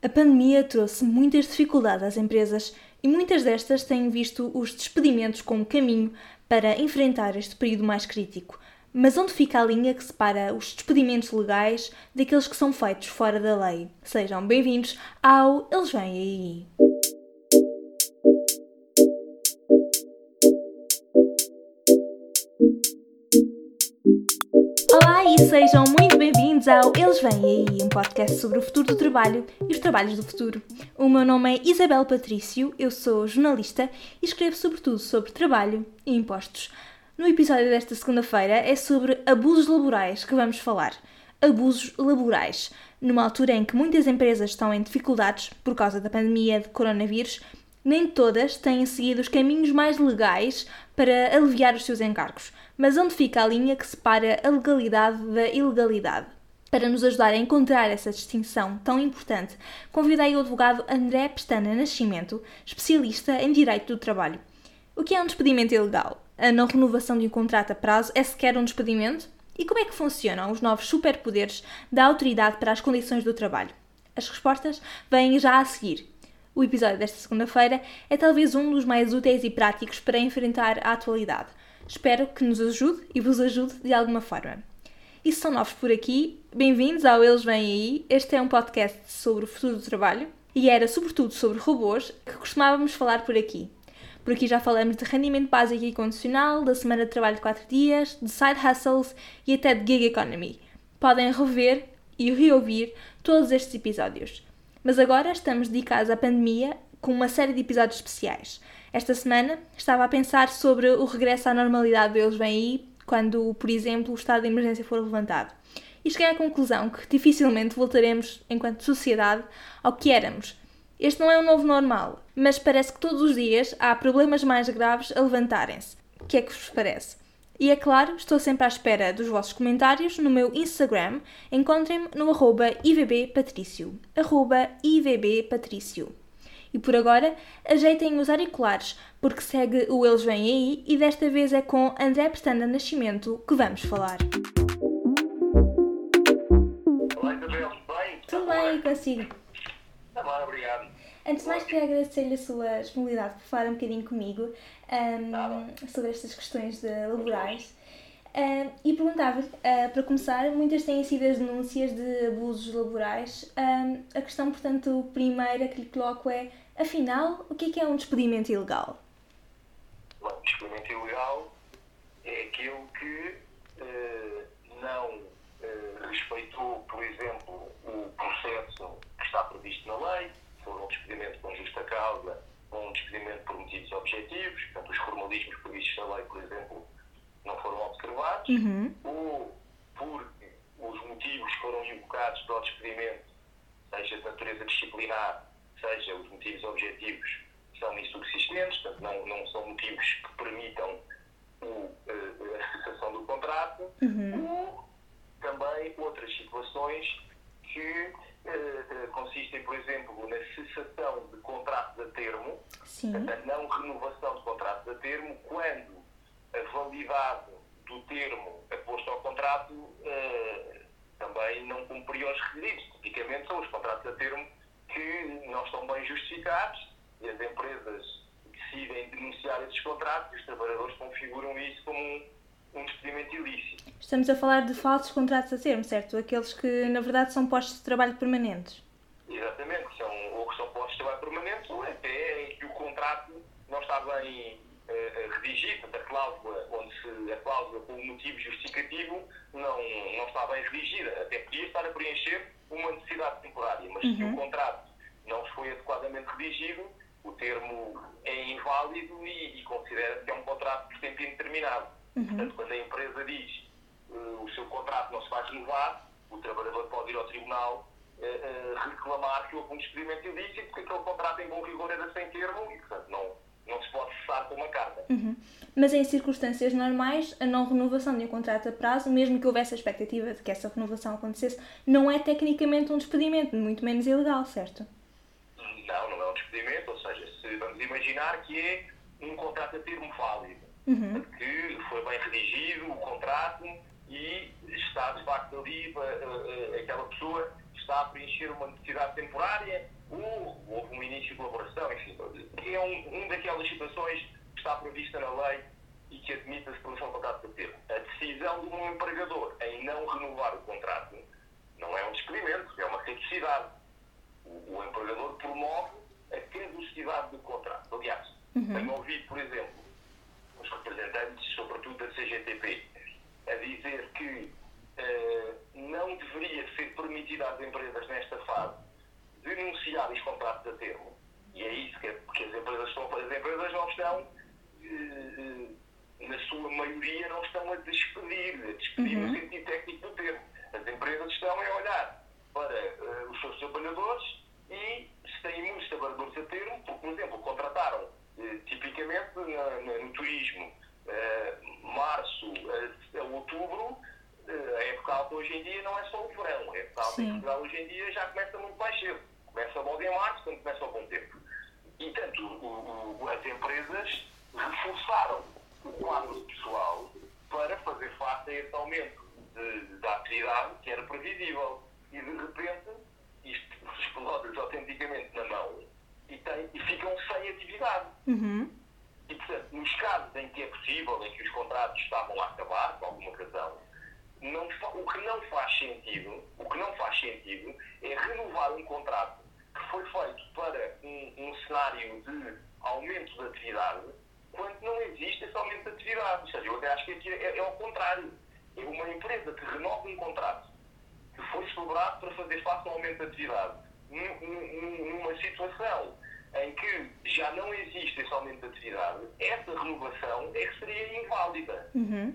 A pandemia trouxe muitas dificuldades às empresas e muitas destas têm visto os despedimentos como caminho para enfrentar este período mais crítico. Mas onde fica a linha que separa os despedimentos legais daqueles que são feitos fora da lei? Sejam bem-vindos ao Eles Vêm Aí! Olá e sejam muito bem-vindos ao Eles Vêm Aí, um podcast sobre o futuro do trabalho e os trabalhos do futuro. O meu nome é Isabel Patrício, eu sou jornalista e escrevo sobretudo sobre trabalho e impostos. No episódio desta segunda-feira é sobre abusos laborais que vamos falar. Abusos laborais. Numa altura em que muitas empresas estão em dificuldades por causa da pandemia de coronavírus, nem todas têm seguido os caminhos mais legais para aliviar os seus encargos. Mas onde fica a linha que separa a legalidade da ilegalidade? Para nos ajudar a encontrar essa distinção tão importante, convidei o advogado André Pestana Nascimento, especialista em direito do trabalho. O que é um despedimento ilegal? A não renovação de um contrato a prazo é sequer um despedimento? E como é que funcionam os novos superpoderes da autoridade para as condições do trabalho? As respostas vêm já a seguir. O episódio desta segunda-feira é talvez um dos mais úteis e práticos para enfrentar a atualidade. Espero que nos ajude e vos ajude de alguma forma. E se são novos por aqui, bem-vindos ao Eles Vêm Aí. Este é um podcast sobre o futuro do trabalho e era sobretudo sobre robôs que costumávamos falar por aqui. Por aqui já falamos de rendimento básico e condicional, da semana de trabalho de 4 dias, de side hustles e até de gig economy. Podem rever e reouvir todos estes episódios. Mas agora estamos dedicados à pandemia com uma série de episódios especiais. Esta semana estava a pensar sobre o regresso à normalidade deles vem aí, quando, por exemplo, o estado de emergência for levantado. E cheguei à conclusão que dificilmente voltaremos, enquanto sociedade, ao que éramos. Este não é um novo normal, mas parece que todos os dias há problemas mais graves a levantarem-se. O que é que vos parece? E é claro, estou sempre à espera dos vossos comentários no meu Instagram. Encontrem-me no arroba ivbpatricio. Arroba ivbpatricio. E por agora, ajeitem os auriculares, porque segue o Eles Vêm Aí e desta vez é com André Pestana Nascimento que vamos falar. Olá Isabel, tudo bem? Tudo bem, consigo. Tá bem, obrigado. Antes de mais, queria agradecer-lhe a sua disponibilidade por falar um bocadinho comigo um, sobre estas questões de laborais. Um, e perguntava-lhe, uh, para começar, muitas têm sido as denúncias de abusos laborais. Um, a questão, portanto, primeira que lhe coloco é, afinal, o que é que é um despedimento ilegal? Bom, o experimento ilegal é aquele que eh, não eh, respeitou, por exemplo, o processo que está previsto na lei, se for um despedimento com justa causa ou um despedimento por motivos objetivos, portanto, os formalismos previstos na lei, por exemplo, não foram observados, Uhum. ou porque os motivos que foram invocados para o despedimento, seja de natureza disciplinar, seja os motivos objetivos, são insubsistentes, portanto, não, não são motivos que permitam o, eh, a cessação do contrato, ou também outras situações que eh, consistem, por exemplo, na cessação de contratos a termo, Sim. a não renovação de contratos a termo quando a validade do termo aposto ao contrato eh, também não cumpriu os requisitos. Tipicamente são os contratos a termo que não estão bem justificados e as empresas decidem denunciar esses contratos e os trabalhadores configuram isso como um, um despedimento ilícito. Estamos a falar de falsos contratos a termo, certo? Aqueles que, na verdade, são postos de trabalho permanentes. Exatamente, são, ou que são postos de trabalho permanentes, ou até em que o contrato não está bem eh, redigido, a cláusula, se, a cláusula com o motivo justificativo não, não está bem redigida, até podia estar a preencher uma necessidade temporária, mas se o contrato não foi adequadamente redigido, o termo é inválido e, e considera-se que é um contrato por tempo indeterminado. Portanto, quando a empresa diz eh, o seu contrato não se vai renovar, o trabalhador pode ir ao tribunal eh, eh, reclamar que houve um despedimento ilícito, porque aquele contrato em bom rigor era sem termo e, portanto, não, não se pode cessar com uma carta. Uhum. Mas em circunstâncias normais, a não renovação de um contrato a prazo, mesmo que houvesse a expectativa de que essa renovação acontecesse, não é tecnicamente um despedimento, muito menos ilegal, certo? Não, não é um despedimento, ou seja, se vamos imaginar que é um contrato a termo válido, Uhum. que foi bem redigido o contrato e está de facto ali, eh, eh, aquela pessoa está a preencher uma necessidade temporária ou houve um início de colaboração, enfim. É um, um daquelas situações que está prevista na lei e que admite a celebração de contrato de termo. A decisão de um empregador em não renovar o contrato não é um despedimento, é uma caducidade. O, o empregador promove a caducidade do contrato. Aliás, uhum. tenho ouvido, por exemplo, os representantes, sobretudo da CGTP, a dizer que não deveria ser permitido às empresas nesta fase denunciar os contratos a termo. E é isso que, é, que as empresas estão a fazer. As empresas não estão, uh, na sua maioria, não estão a despedir, a despedir uhum. no sentido técnico do termo. As empresas estão a olhar para os seus trabalhadores e se têm muitos trabalhadores a termo, porque, por exemplo, contrataram tipicamente no turismo março a, a outubro, a época alta hoje em dia não é só o Portugal hoje em dia já começa muito mais cedo. Começa logo em março, quando começa o bom tempo. E, tanto, o, o, as empresas reforçaram o quadro de pessoal para fazer face a esse aumento de, da atividade que era previsível. E, de repente, isto explode autenticamente na mão e, tem, e ficam sem atividade. Uhum. E, portanto, nos casos em que é possível, em que os contratos estavam a acabar, por alguma razão, não, o que não faz sentido, o que não faz sentido é renovar um contrato que foi feito para um, um cenário de aumento de atividade, quando não existe esse aumento de atividade. Ou seja, eu até acho que aqui é, é ao contrário. É uma empresa que renova um contrato que foi celebrado para fazer face ao aumento de atividade, numa situação em que já não de atividade, essa renovação é que seria inválida. Uhum.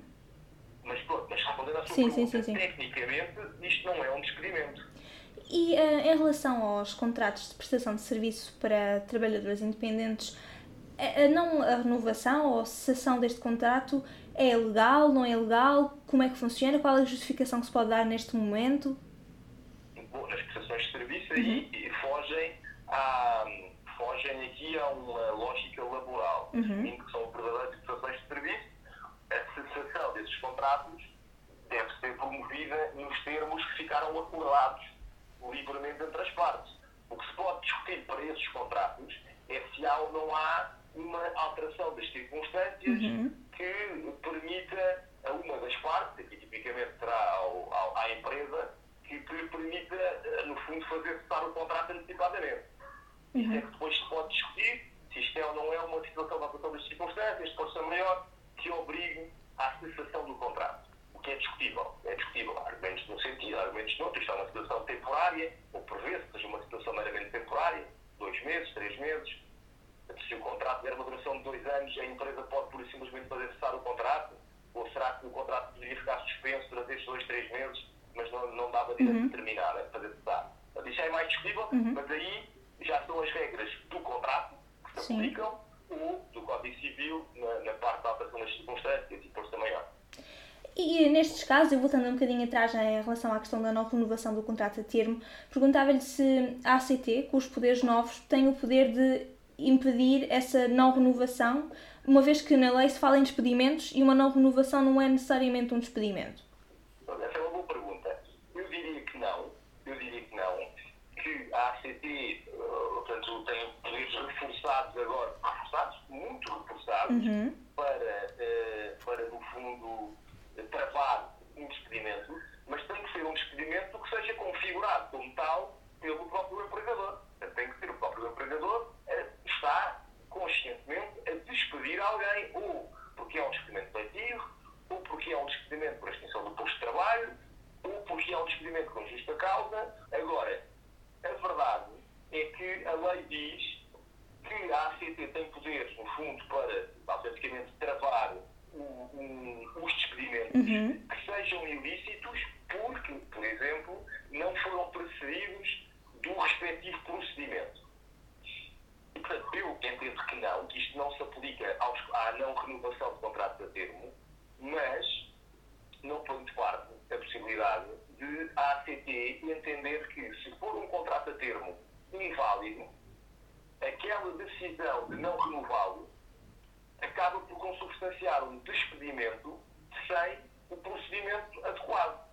Mas pronto, mas respondendo à sua sim, pergunta, sim, sim, tecnicamente isto não é um despedimento. E uh, em relação aos contratos de prestação de serviço para trabalhadores independentes, a, não a renovação ou a cessação deste contrato é legal, não é legal? Como é que funciona? Qual é a justificação que se pode dar neste momento? Bom, as prestações de serviço aí uhum. fogem, a, fogem aqui a uma uhum. em que são verdadeiras prestações de serviço. A cessação desses contratos deve ser promovida nos termos que ficaram acordados livremente entre as partes. O que se pode discutir para esses contratos é se há ou não há uma alteração das circunstâncias uhum. que permita a uma das partes, aqui tipicamente será ao, ao, à empresa, que permita, eh, no fundo, fazer cessar o contrato antecipadamente. Uhum. Isso é que depois se pode é é uma situação de alteração das circunstâncias, força maior, que obrigue à cessação do contrato que é discutível. É discutível. Há argumentos num sentido, há argumentos noutro. Isto é uma situação temporária, ou prevê que seja uma situação meramente temporária, dois meses, três meses. Se o contrato tiver uma duração de dois anos, a empresa pode pura e simplesmente fazer cessar o contrato? Ou será que o contrato poderia ficar suspenso durante estes dois, três meses, mas não, não dava direito uhum. de terminar, a fazer cessar? Isso é mais discutível, uhum. mas aí já são as regras do contrato que se Sim. aplicam ou do Código Civil na, na parte da alteração das circunstâncias e força maior. E nestes casos, eu voltando um bocadinho atrás em relação à questão da não renovação do contrato a termo, perguntava-lhe se a ACT, com os poderes novos, tem o poder de impedir essa não renovação, uma vez que na lei se fala em despedimentos e uma não renovação não é necessariamente um despedimento. Essa é uma boa pergunta. Eu diria que não. Eu diria que não. Que a ACT, eh, portanto, tem poderes reforçados agora, reforçados, muito reforçados, uhum. para, eh, para, no fundo, travar um despedimento, mas tem que ser um despedimento que seja configurado como tal pelo próprio empregador. Portanto, tem que ser o próprio empregador a estar conscientemente a despedir alguém, ou porque é um despedimento coletivo, ou porque é um despedimento por extinção do posto de trabalho, ou porque é um despedimento com justa causa. Agora, a verdade é que a lei diz que a ACT tem poderes, no fundo, para, autenticamente, travar um, os despedimentos uhum. que sejam ilícitos porque, por exemplo, não foram precedidos do respectivo procedimento. E, portanto, eu entendo que não, que isto não se aplica aos, à não renovação de contrato a termo, mas não põe de parte a possibilidade de a ACT entender que, se for um contrato a termo inválido, aquela decisão de não renová-lo acaba por consubstanciar um despedimento sem o procedimento adequado.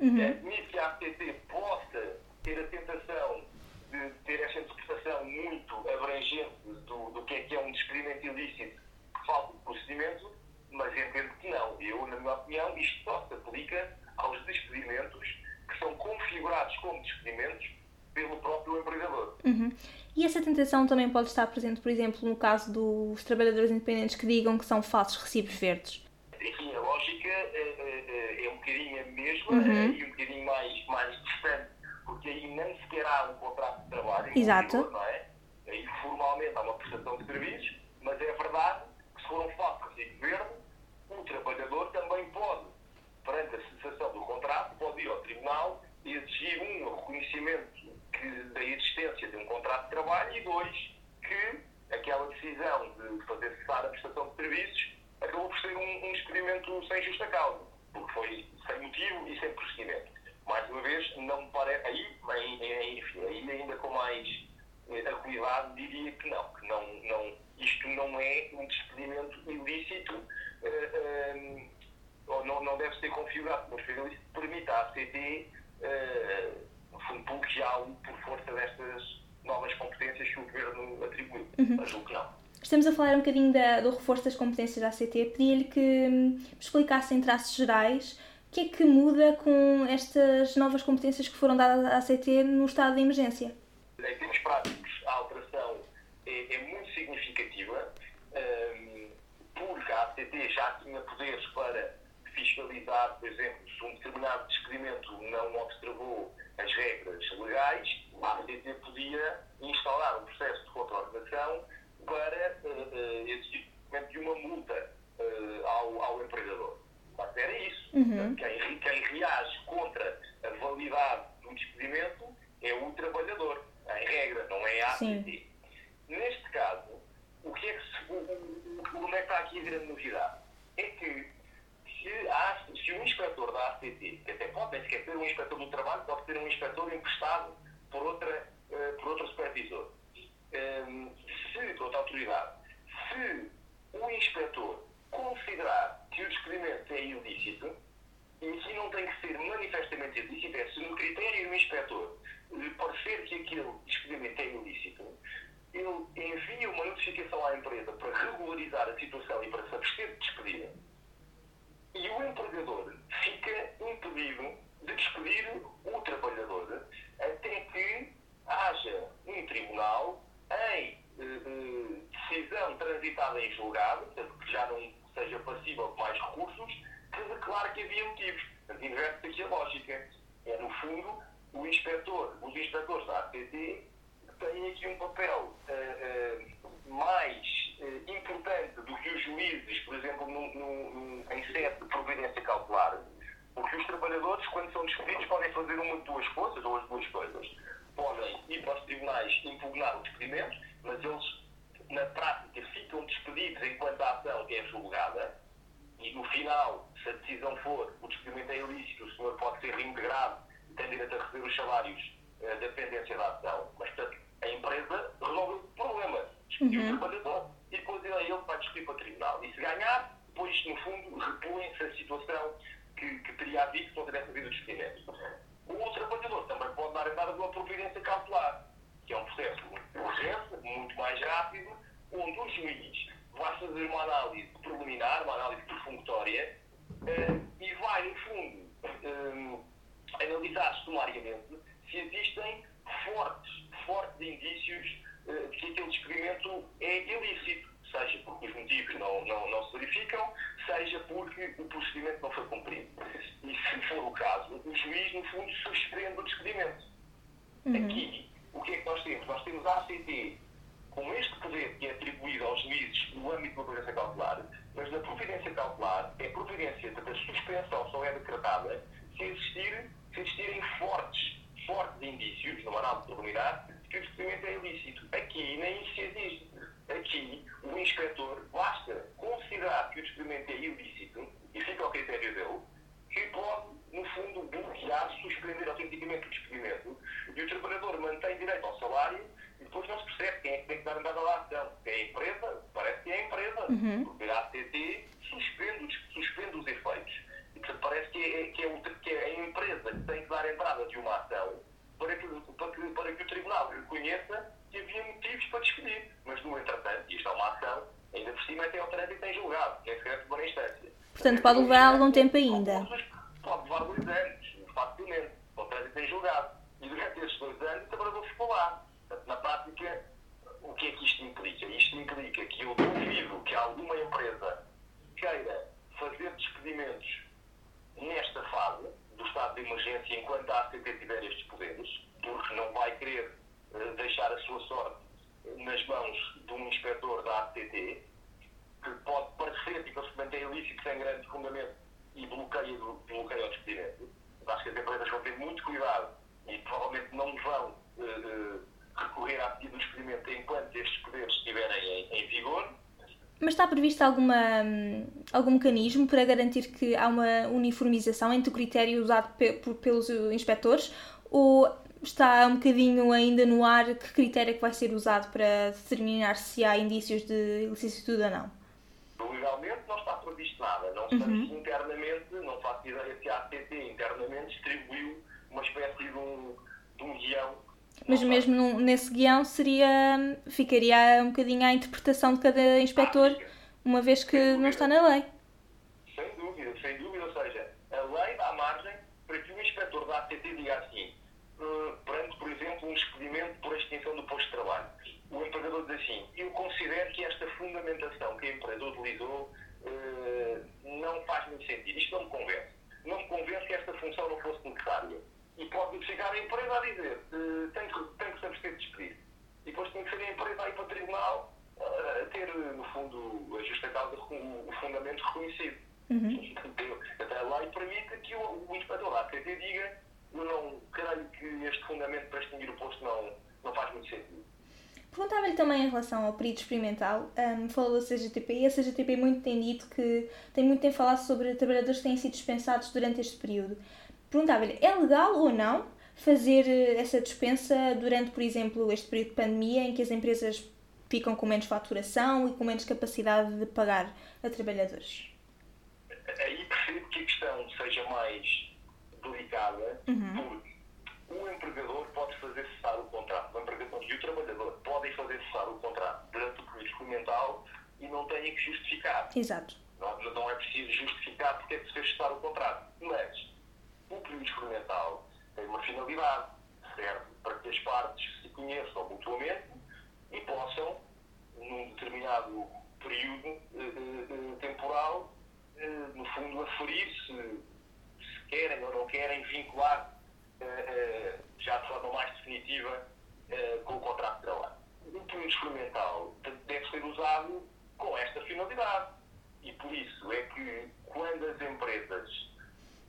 Uhum. Admite que a ACT possa ter a tentação de ter esta interpretação muito abrangente do, do que é que é um despedimento ilícito que falta de procedimento, mas entendo que não. Eu, na minha opinião, isto só se aplica aos despedimentos que são configurados como despedimentos pelo próprio empregador. Uhum. E essa tentação também pode estar presente, por exemplo, no caso dos trabalhadores independentes que digam que são falsos recibos verdes? Enfim, a lógica é, é, é um bocadinho a mesma Uhum. e um bocadinho mais, mais distante, porque aí nem sequer há um contrato de trabalho. Exato. Não é? Aí formalmente há uma prestação de serviços, mas é verdade que se for um falso recibo verde, o trabalhador também pode, perante a cessação do contrato, pode ir ao tribunal e exigir um reconhecimento que, da existência de um contrato de trabalho e dois, que aquela decisão de fazer cessar a prestação de serviços acabou por ser um, um experimento sem justa causa, porque foi sem motivo e sem procedimento. Mais uma vez, não me parece, aí, enfim, aí ainda com mais eh, acuidade, diria que não, que não, não, isto não é um despedimento ilícito, eh, eh, ou não, não deve ser configurado por ser ilícito, permita à ACT, eh, no fundo, bloqueá-lo por força destas novas competências que o Governo atribuiu. Mas julgo que não. Estamos a falar um bocadinho da- do reforço das competências da ACT. Pedia-lhe que hum, me explicasse em traços gerais o que é que muda com estas novas competências que foram dadas à ACT no estado de emergência. Em termos práticos, a alteração é, é muito significativa, hum, porque a ACT já tinha poderes para fiscalizar, por exemplo, se um determinado despedimento não observou as regras legais, a ACT podia instaurar um processo de contraordenação para eh, eh, exigir o pagamento de uma multa eh, ao, ao empregador. Mas era isso. Uhum. Quem, quem reage contra a validade do despedimento é o trabalhador, em regra, não é a ACT. Neste caso, o que é que se, o, o, onde é que está aqui a grande novidade? É que se, há, se o inspetor da ACT, que até pode nem sequer ser um inspetor do trabalho, pode ser um inspetor emprestado por, outra, eh, por outro supervisor, Hum, se, por outra autoridade, se o inspetor considerar que o despedimento é ilícito, e aqui não tem que ser manifestamente ilícito, é se no critério do inspetor lhe parecer que aquele despedimento é ilícito, ele envia uma notificação à empresa para regularizar a situação e para se abster de despedir, e o empregador fica impedido de despedir o trabalhador até que haja um tribunal em eh, eh, decisão transitada em julgado, portanto, que já não seja passível de mais recursos, que declare que havia motivos. Portanto, inverte aqui a lógica. É, no fundo, o inspetor, os inspectores da ACT têm aqui um papel eh, eh, mais eh, importante do que os juízes, por exemplo, no, no, no, em sede de providência cautelar, porque os trabalhadores, quando são despedidos, podem fazer uma de duas coisas, ou as duas coisas. Podem ir para os tribunais impugnar o despedimento, mas eles, na prática, ficam despedidos enquanto a ação é julgada, e no final, se a decisão for o despedimento é ilícito, o senhor pode ser reintegrado e tem direito a receber os salários eh, da pendência da ação. Mas, portanto, a empresa resolve o problema. Despediu o trabalhador e depois ele, ele vai discutir para o tribunal. E se ganhar, depois, no repõe-se a situação que, que teria havido se não tivesse havido o despedimento. O trabalhador também pode dar de uma providência cautelar, que é um processo muito urgente, muito mais rápido, onde o juiz vai fazer uma análise preliminar, uma análise profunditória, eh, e vai, no fundo, eh, analisar sumariamente se existem fortes, fortes indícios eh, de que aquele despedimento é ilícito, seja porque os motivos não, não, não se verificam, seja porque o procedimento não foi cumprido. E se for o caso, o juiz, no fundo, suspende o despedimento. Aqui, o que é que nós temos? Nós temos a ACT com este poder que é atribuído aos juízes no âmbito da providência cautelar, mas na providência cautelar é providência de a suspensão só é decretada se, existir, se existirem fortes, fortes indícios, numa análise preliminar, que o despedimento é ilícito. Aqui nem isso existe. Aqui, o inspetor basta considerar que o despedimento é ilícito, e fica ao critério dele, que pode, no fundo, bloquear, suspender autenticamente o despedimento, e o trabalhador mantém direito ao salário, e depois não se percebe quem é que tem que dar entrada à ação. É a empresa? Parece que é a empresa, porque a ACT suspende, os- suspende os efeitos. E, portanto, parece que é, que, é o- que é a empresa que tem que dar entrada de uma ação para que para despedir. Mas, no entretanto, isto é uma ação, ainda por cima até o trânsito em julgado, que é secreto de boa instância. Portanto, pode levar algum tempo ainda. Pode levar dois anos, facilmente, o trânsito em julgado. E durante esses dois anos, ficou lá. Portanto, na prática, o que é que isto implica? Isto implica que eu duvido que alguma empresa queira fazer despedimentos nesta fase do estado de emergência enquanto a ACT tiver estes poderes, porque não vai querer deixar a sua sorte nas mãos de um inspetor da ACT, que pode parecer que simplesmente é ilícito, sem grande fundamento e bloqueia, bloqueia o despedimento. Acho que as empresas vão ter muito cuidado e provavelmente não vão uh, recorrer à pedido do despedimento enquanto estes poderes estiverem em, em vigor mas está previsto alguma, algum mecanismo para garantir que há uma uniformização entre o critério usado pe pelos inspectores ou está um bocadinho ainda no ar que critério é que vai ser usado para determinar se há indícios de ilicitude ou não? Legalmente não está previsto nada. Não uhum. se internamente, não faço ideia se a ACT internamente distribuiu uma espécie de um, de um guião mas mesmo num, nesse guião seria, ficaria um bocadinho à interpretação de cada inspetor, uma vez que não está na lei. Sem dúvida, sem dúvida. Ou seja, a lei dá margem para que o inspetor da ACT diga assim, uh, perante, por exemplo, um expedimento por extinção do posto de trabalho. O empregador diz assim, eu considero que esta fundamentação que a empresa utilizou uh, não faz muito sentido. Isto não me convence. Não me convence que esta função não fosse necessária e pode chegar a empresa a dizer uh, tem, que, tem que se abster de despedir. E depois tem que ser a empresa a ir para o tribunal uh, a ter, no fundo, a justa causa, o, fundamento reconhecido. Uhum. Até a lei permite que o, o inspetor lá que até diga eu não creio que este fundamento para extinguir o posto não, não faz muito sentido. Perguntava-lhe também em relação ao período experimental, um, falou da CGTP e a CGTP muito tem dito que tem muito tempo falado sobre trabalhadores que têm sido dispensados durante este período. Perguntava-lhe, é legal ou não fazer eh, essa dispensa durante, por exemplo, este período de pandemia em que as empresas ficam com menos faturação e com menos capacidade de pagar a trabalhadores? Aí percebo que a questão seja mais delicada, uhum. porque o empregador pode fazer cessar o contrato, o empregador e o trabalhador podem fazer cessar o contrato durante o período experimental e não têm que justificar. Exato. Não, não é preciso justificar porque é que se fez o contrato. Mas o período experimental tem uma finalidade, serve para que as partes se conheçam mutuamente e possam, num determinado período uh, uh, temporal, uh, no fundo, aferir se, se querem ou não querem vincular já de forma mais definitiva com o contrato de trabalho. O período experimental deve ser usado com esta finalidade. E por isso é que, quando as empresas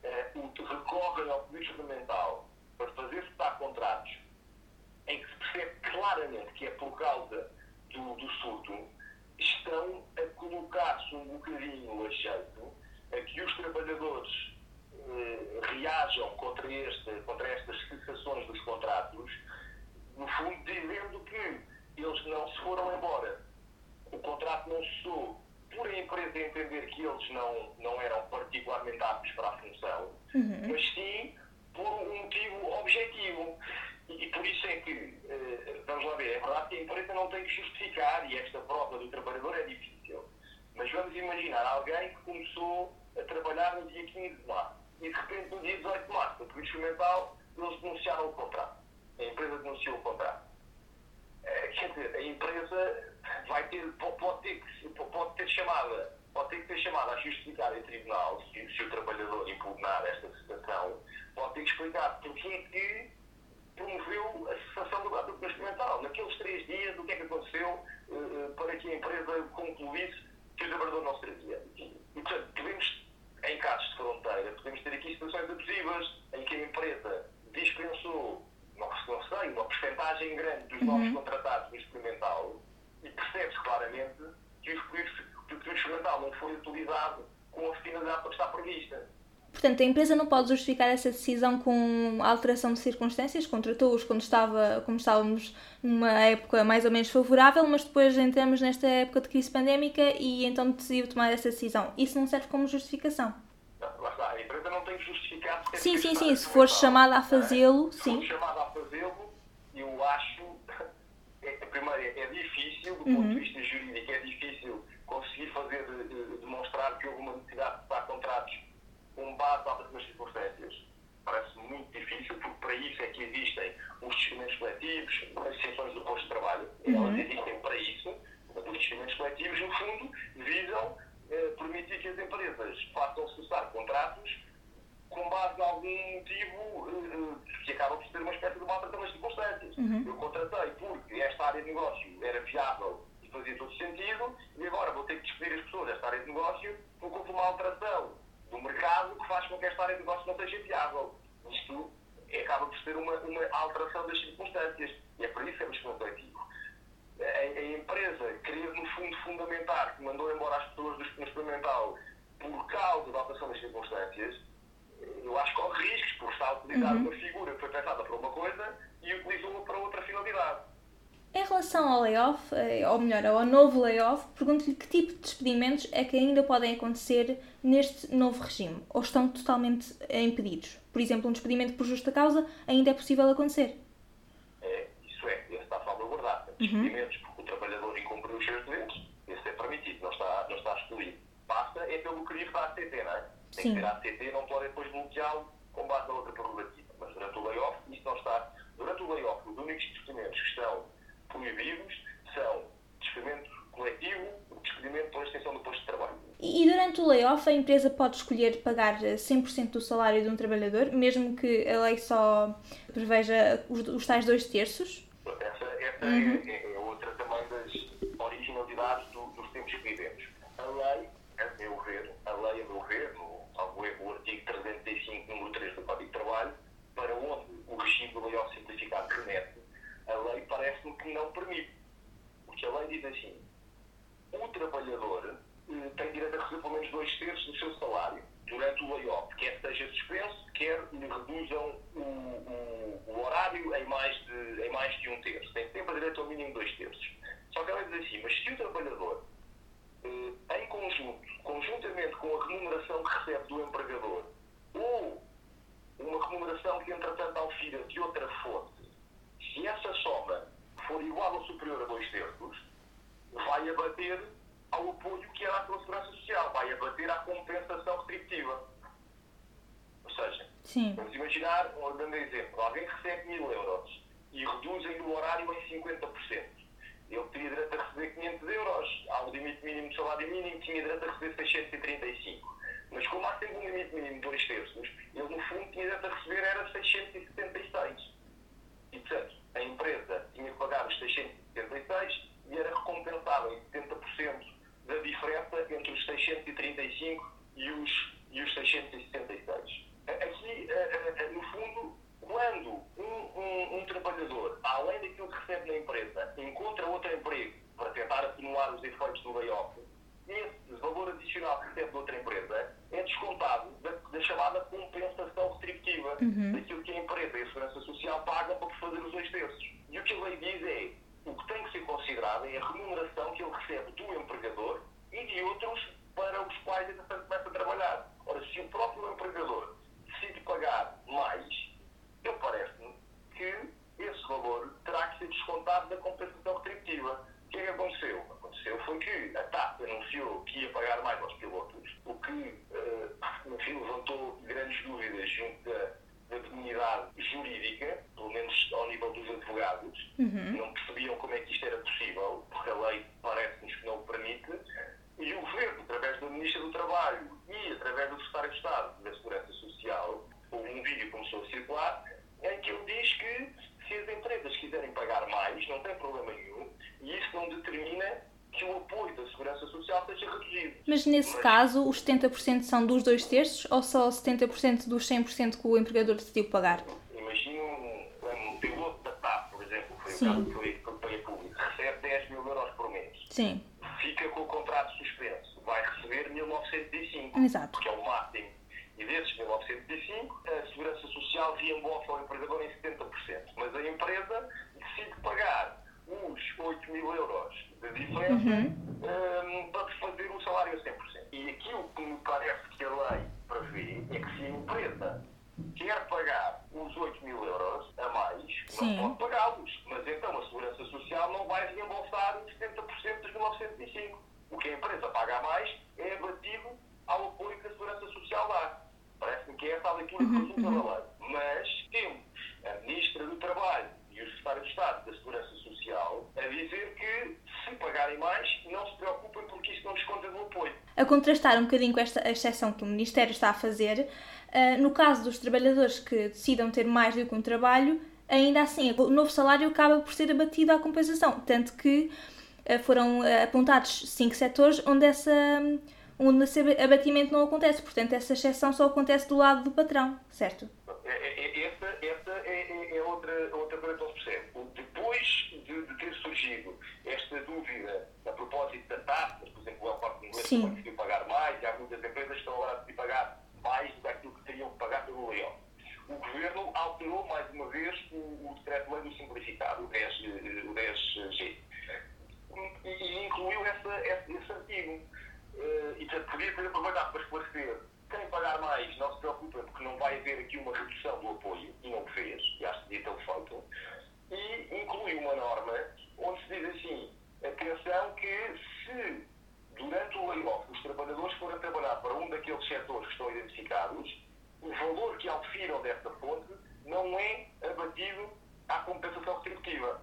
uh, recorrem ao poder fundamental para fazer cessar contratos em que se percebe claramente que é por causa do, do surto, estão a colocar-se um bocadinho a jeito a que os trabalhadores eh, reajam contra, este, contra estas cessações dos contratos, no fundo dizendo que eles não se foram embora. O contrato não cessou por a empresa entender que eles não, não eram particularmente aptos para a função, uhum. mas sim por um motivo objetivo. E, e por isso é que, uh, vamos lá ver, é verdade que a empresa não tem que justificar, e esta prova do trabalhador é difícil, mas vamos imaginar alguém que começou a trabalhar no dia 15 de março, e de repente no dia 18 de março, no período experimental, eles denunciaram o contrato. A empresa denunciou o contrato. Uh, quer dizer, a empresa vai ter, pode, ter pode ter chamada, pode ter que ter chamada a justificar em tribunal se, se o trabalhador impugnar esta situação, pode ter que explicar porque é que promoveu a cessação do ato experimental. Naqueles três dias, o que é que aconteceu uh, para que a empresa concluísse que o trabalhador não servia. E, portanto, podemos, em casos de fronteira, podemos ter aqui situações abusivas em que a empresa dispensou, não, não sei, uma porcentagem grande dos novos uhum. contratados no experimental e percebe-se claramente que o período experimental não foi utilizado com a finalidade para que está prevista. Portanto, a empresa não pode justificar essa decisão com alteração de circunstâncias, contratou-os quando estava, como estávamos numa época mais ou menos favorável, mas depois entramos nesta época de crise pandémica e então decidiu tomar essa decisão. Isso não serve como justificação. Lá está, a empresa não tem que justificar. Sim, sim, sim, se for chamada a fazê-lo, sim. Se for chamada a fazê-lo, eu acho, é, primeiro, é, é do ponto de vista jurídico é difícil conseguir fazer, eh, demonstrar que houve uma necessidade de estar contratos com base nas circunstâncias. Parece muito difícil, porque para isso é que existem os despedimentos coletivos, as exceções do posto de trabalho. Elas existem para isso. Os despedimentos coletivos, no fundo, visam eh, permitir que as empresas façam cessar contratos com base em algum motivo eh, que acaba por ser uma espécie de maltração das circunstâncias. Eu contratei porque esta área de negócio era viável fazia todo sentido, e agora vou ter que despedir as pessoas desta área de negócio porque houve uma alteração do mercado que faz com que esta área de negócio não seja viável. Isto acaba por ser uma, uma alteração das circunstâncias, e é por isso que é um coletivo. A, a, empresa querer, no fundo, fundamentar que mandou embora as pessoas do experimental por causa da alteração das circunstâncias, eu acho que corre riscos por estar a utilizar uhum. uma figura que foi pensada para uma coisa e utilizou-a para outra finalidade. Em relação ao layoff, eh, ou melhor, ao novo layoff, pergunto-lhe que tipo de despedimentos é que ainda podem acontecer neste novo regime, ou estão totalmente impedidos? Por exemplo, um despedimento por justa causa ainda é possível acontecer? É, isso é, esse está salvaguardado. Uhum. Despedimentos porque o trabalhador incumpriu os seus deveres, esse é permitido, não está, não está excluído. Passa é pelo que da ACT, não é? Tem Sim. que ter a ACT, não pode depois bloqueá-lo com base na outra prerrogativa. Mas durante o layoff, isso não está. Durante o layoff, os únicos despedimentos que estão proibidos são despedimento coletivo, despedimento pela extensão do posto de trabalho. E durante o layoff, a empresa pode escolher pagar 100% do salário de um trabalhador, mesmo que a lei só preveja os, os tais dois terços? Essa, essa uhum. é, é, outra também das originalidades do, dos tempos que vivemos. A lei, a meu ver, a lei, a meu ver, no, o artigo 305, número 3 do Código de Trabalho, para onde o regime do layoff simplificado remete, a lei parece-me que não permite. Porque a lei diz assim: o trabalhador eh, tem direito a receber pelo menos dois terços do seu salário durante o layoff, quer seja suspenso, quer lhe reduzam o, o, o, horário em mais, de, em mais de um terço. Tem sempre direito ao mínimo dois terços. Só que ela diz assim: mas se o trabalhador, eh, em conjunto, conjuntamente com a remuneração que recebe do empregador, ou uma remuneração que entretanto aufira de outra fonte, se essa soma for igual ou superior a dois terços, vai abater ao apoio que era a sua segurança social, vai abater à compensação restritiva. Ou seja, Sim. vamos imaginar, dando exemplo, alguém recebe mil euros e reduzem o horário em 50%. Ele teria direito a receber 500 euros, há um limite mínimo de salário mínimo, tinha direito a receber 635. Mas como há sempre um limite mínimo de dois terços, ele no fundo tinha direito a receber era 676. E portanto, a empresa tinha que pagar os 676 e era recompensada em 70% da diferença entre os 635 e os, e os 676. Aqui, no fundo, quando um, um, um, trabalhador, além daquilo que recebe na empresa, encontra outro emprego para tentar atenuar os efeitos do layoff, esse valor adicional que recebe de outra empresa é descontado da, da chamada compensação retributiva, uhum. daquilo que a empresa e a Segurança Social pagam para fazer os dois terços. E o que a lei diz é o que tem que ser considerado é a remuneração que ele recebe do empregador e de outros para os quais, entretanto, começa a trabalhar. Ora, se o próprio empregador decide pagar mais, eu parece-me que esse valor terá que ser descontado da compensação retributiva. O que é que aconteceu? Aconteceu foi que a TAP anunciou que ia pagar mais aos pilotos, o que, uh, enfim, levantou grandes dúvidas junto da, da comunidade jurídica, pelo menos ao nível dos advogados. Uhum. Não percebiam como é que isto era possível, porque a lei parece-nos que não o permite. E o governo, através da Ministra do Trabalho e através do Secretário de Estado da Segurança Social, um vídeo começou a circular em que ele diz que se as empresas quiserem pagar mais, não tem problema nenhum, e isso não determina que o apoio da Segurança Social seja reduzido. Mas nesse Mas, caso, os 70% são dos dois terços ou só 70% dos 100% que o empregador decidiu pagar? Imagina um, um piloto da TAP, por exemplo, foi Sim. o caso que foi campanha pública, recebe 10 mil euros por mês. Sim. Fica com o contrato suspenso, vai receber 1905, Exato. que é o máximo e desses 1905, a Segurança Social reembolsa ao empregador em 70%. Mas a empresa decide pagar os 8 mil euros de diferença uhum. um, para fazer o salário a 100%. E aquilo que me parece que a lei prevê é que se a empresa quer pagar os 8 mil euros a mais, Sim. não pode pagá-los. Mas então a Segurança Social não vai reembolsar os 70%. empresa pagar mais, é abatido ao apoio que a Segurança Social dá. Parece-me que é essa a leitura que resulta uhum. da lei. Mas temos a Ministra do Trabalho e o Secretário de Estado da Segurança Social a dizer que se pagarem mais, não se preocupem porque isso não desconta do apoio. A contrastar um bocadinho com esta exceção que o Ministério está a fazer, uh, no caso dos trabalhadores que decidam ter mais do que um trabalho, ainda assim o novo salário acaba por ser abatido à compensação, tanto que uh, foram uh, apontados cinco setores onde essa onde esse abatimento não acontece, portanto essa exceção só acontece do lado do patrão, certo? É, é, é, essa, essa é, é, outra, outra coisa que não se percebe. Depois surgido esta dúvida a propósito da taxa, por exemplo, o Aeroporto Inglês decidiu pagar mais e há muitas empresas estão agora a decidir pagar mais do que aquilo que teriam que pagar pelo layoff. O Governo alterou mais uma vez o, o decreto-lei do simplificado, o 10, o 10G, e, e incluiu essa, esse, esse artigo. Uh, e portanto, podia ter aproveitado para esclarecer quem pagar mais não se preocupa porque não vai haver aqui uma redução do apoio, e não fez, e acho que devia ter feito, e incluiu uma norma onde se diz assim, atenção que se durante o layoff os trabalhadores forem trabalhar para um daqueles setores que estão identificados, o valor que aufiram dessa fonte não é abatido à compensação retributiva.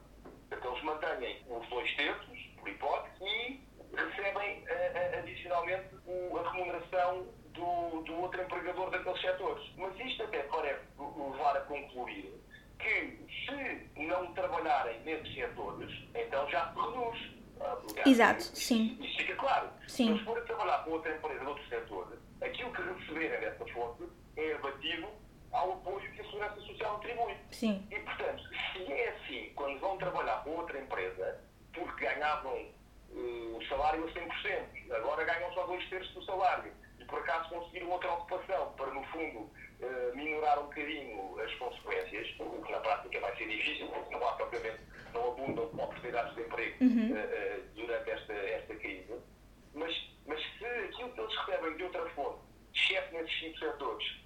Portanto, eles mantêm os dois terços, por hipótese, e recebem uh, adicionalmente o, a remuneração do, do outro empregador daqueles setores. Mas isto até parece levar a concluir que se não trabalharem nesses setores, então já se reduz. Exato, sim. Isso fica claro. Sim. Se eles forem trabalhar com outra empresa outro setor, aquilo que receberem dessa fonte é abatido ao apoio que a Segurança Social atribui. Sim. E, portanto, se é assim, quando vão trabalhar com outra empresa, porque ganhavam uh, o salário a 100%, agora ganham só dois terços do salário, e por acaso conseguiram outra ocupação para, no fundo, uh, minorar um bocadinho as consequências, o que na prática vai ser difícil, porque não há propriamente, abundam oportunidades de emprego uhum. uh, durante esta, esta crise. Mas, mas se aquilo que eles recebem de outra fonte, exceto nesses cinco setores,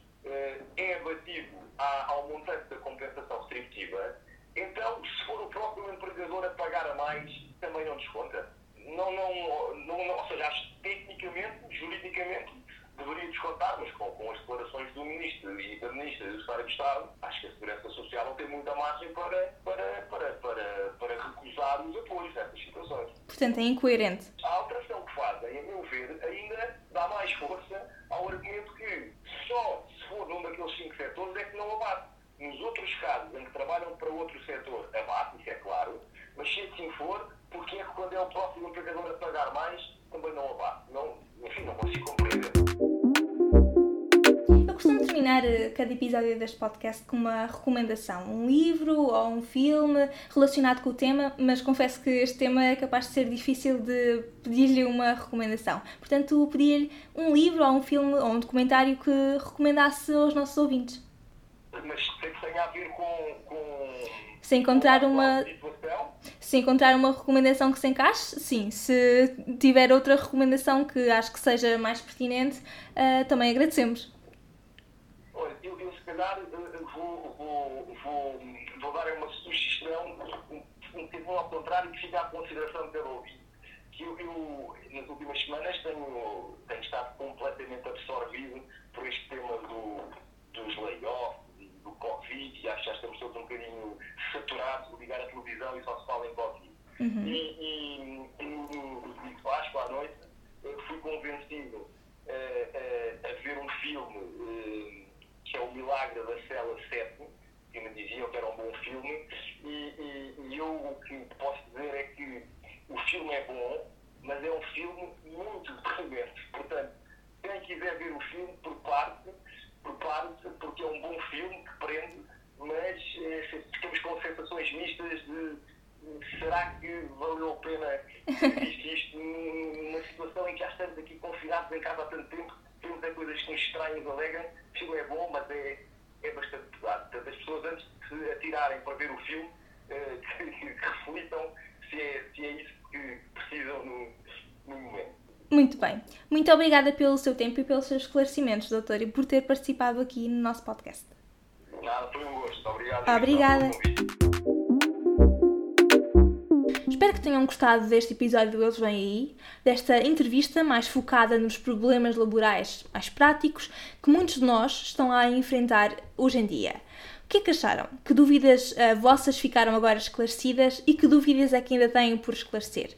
é abatido ao montante da compensação retributiva, então, se for o próprio empregador a pagar a mais, também não desconta. Não, não, não, não, ou seja, acho que tecnicamente, juridicamente, deveria descontar, mas com, com as declarações do Ministro e da Ministra do de Estado, acho que a Segurança Social não tem muita margem para, para, para, para, para recusar os apoios nessas situações. Portanto, é incoerente. A alteração que fazem, a meu ver, ainda dá mais força ao argumento que só se for num daqueles cinco setores é que não abate. Nos outros casos em que trabalham para outro setor, abate, isso é claro, mas se assim for, porque é que quando é o próximo empregador a pagar mais, também não abate? Não, enfim, não consigo compreender. Terminar eh, cada episódio deste podcast com uma recomendação, um livro ou um filme relacionado com o tema, mas confesso que este tema é capaz de ser difícil de pedir-lhe uma recomendação. Portanto, pedir-lhe um livro ou um filme ou um documentário que recomendasse aos nossos ouvintes. Mas tem que tenha a ver com. com se encontrar uma. Se encontrar uma recomendação que se encaixe, sim. Se tiver outra recomendação que acho que seja mais pertinente, uh, também agradecemos. Olha, eu, eu se calhar vou, vou, vou, vou dar uma sugestão, um, um, ao contrário, que fica à consideração ouvinte. Que eu, eu, nas últimas semanas, tenho, tenho estado completamente absorvido por este tema do, dos layoffs do Covid e acho que já estamos todos um bocadinho saturados de ligar a televisão e só se fala em Covid. Uhum. E, e, e Páscoa à noite fui convencido uh, uh, a ver um filme uh, que é O Milagre da Cela 7, que me diziam que era um bom filme, e, e, e eu o que posso dizer é que o filme é bom, mas é um filme muito deprimente. Portanto, quem quiser ver o filme, por parte, prepare-se, porque é um bom filme que prende, mas eh, ficamos com sensações mistas de será que valeu a pena isto, isto numa situação em que já estamos aqui confinados em casa há tanto tempo, temos é coisas que nos estranham e alegram, o filme é bom, mas é, é bastante pesado. Portanto, as pessoas antes de se atirarem para ver o filme, eh, que, que, que reflitam se é, se é isso que precisam no, no momento. Muito bem. Muito obrigada pelo seu tempo e pelos seus esclarecimentos, doutor, e por ter participado aqui no nosso podcast. Nada, foi um gosto. Obrigado. Obrigada. Tenham gostado deste episódio do Eles Vêm Aí, desta entrevista mais focada nos problemas laborais mais práticos que muitos de nós estão a enfrentar hoje em dia. O que é que acharam? Que dúvidas uh, vossas ficaram agora esclarecidas e que dúvidas é que ainda têm por esclarecer?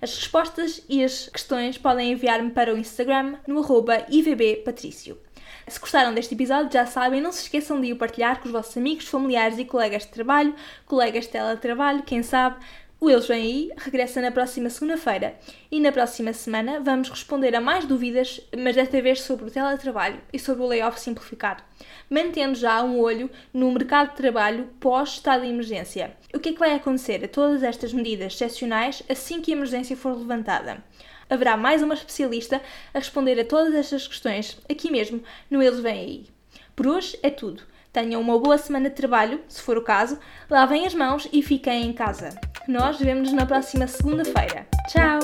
As respostas e as questões podem enviar-me para o Instagram no arroba ivbpatricio. Se gostaram deste episódio, já sabem, não se esqueçam de o partilhar com os vossos amigos, familiares e colegas de trabalho, colegas de teletrabalho, quem sabe. O Eles Vêm Aí regressa na próxima segunda-feira e na próxima semana vamos responder a mais dúvidas, mas desta vez sobre o teletrabalho e sobre o layoff simplificado, mantendo já um olho no mercado de trabalho pós-estado de emergência. O que é que vai acontecer a todas estas medidas excepcionais assim que a emergência for levantada? Haverá mais uma especialista a responder a todas estas questões aqui mesmo no Eles Vêm Aí. Por hoje é tudo. Tenham uma boa semana de trabalho, se for o caso, lavem as mãos e fiquem em casa. Nós vemos-nos na próxima segunda-feira. Tchau!